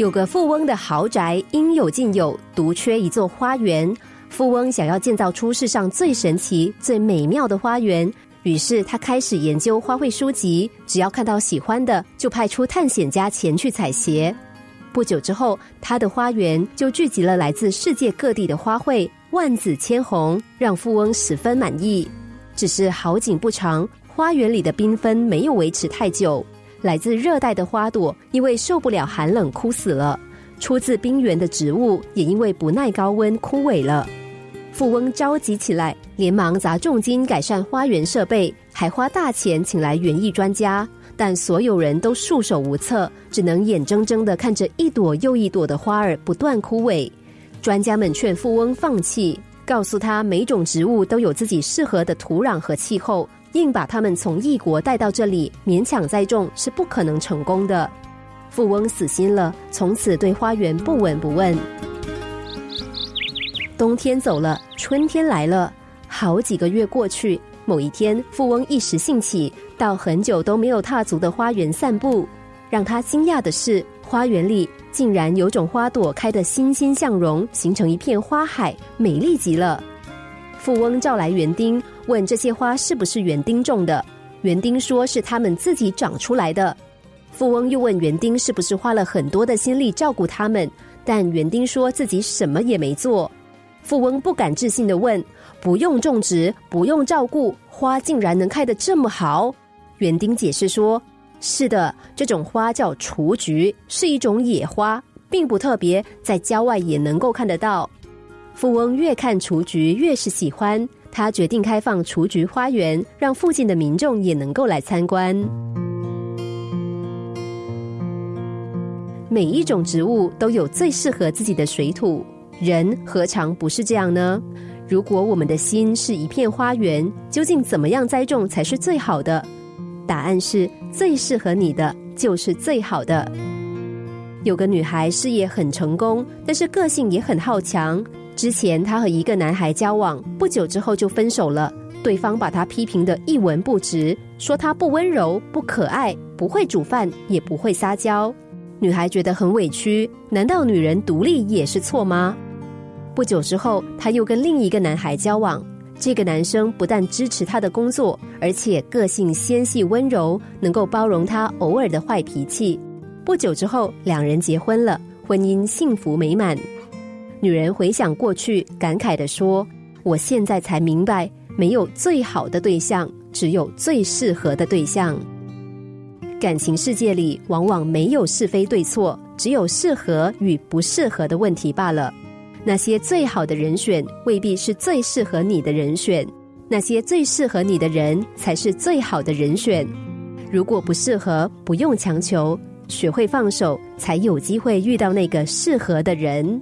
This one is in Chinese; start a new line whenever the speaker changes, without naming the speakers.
有个富翁的豪宅应有尽有，独缺一座花园。富翁想要建造出世上最神奇、最美妙的花园，于是他开始研究花卉书籍。只要看到喜欢的，就派出探险家前去采撷。不久之后，他的花园就聚集了来自世界各地的花卉，万紫千红，让富翁十分满意。只是好景不长，花园里的缤纷没有维持太久。来自热带的花朵因为受不了寒冷枯死了，出自冰原的植物也因为不耐高温枯萎了。富翁着急起来，连忙砸重金改善花园设备，还花大钱请来园艺专家，但所有人都束手无策，只能眼睁睁的看着一朵又一朵的花儿不断枯萎。专家们劝富翁放弃，告诉他每种植物都有自己适合的土壤和气候。硬把他们从异国带到这里，勉强栽种是不可能成功的。富翁死心了，从此对花园不闻不问。冬天走了，春天来了，好几个月过去。某一天，富翁一时兴起，到很久都没有踏足的花园散步。让他惊讶的是，花园里竟然有种花朵开得欣欣向荣，形成一片花海，美丽极了。富翁叫来园丁。问这些花是不是园丁种的？园丁说是他们自己长出来的。富翁又问园丁是不是花了很多的心力照顾他们？但园丁说自己什么也没做。富翁不敢置信的问：“不用种植，不用照顾，花竟然能开得这么好？”园丁解释说：“是的，这种花叫雏菊，是一种野花，并不特别，在郊外也能够看得到。”富翁越看雏菊越是喜欢。他决定开放雏菊花园，让附近的民众也能够来参观。每一种植物都有最适合自己的水土，人何尝不是这样呢？如果我们的心是一片花园，究竟怎么样栽种才是最好的？答案是最适合你的就是最好的。有个女孩事业很成功，但是个性也很好强。之前，她和一个男孩交往，不久之后就分手了。对方把她批评的一文不值，说她不温柔、不可爱、不会煮饭，也不会撒娇。女孩觉得很委屈，难道女人独立也是错吗？不久之后，她又跟另一个男孩交往，这个男生不但支持她的工作，而且个性纤细温柔，能够包容她偶尔的坏脾气。不久之后，两人结婚了，婚姻幸福美满。女人回想过去，感慨地说：“我现在才明白，没有最好的对象，只有最适合的对象。感情世界里，往往没有是非对错，只有适合与不适合的问题罢了。那些最好的人选，未必是最适合你的人选；那些最适合你的人，才是最好的人选。如果不适合，不用强求，学会放手，才有机会遇到那个适合的人。”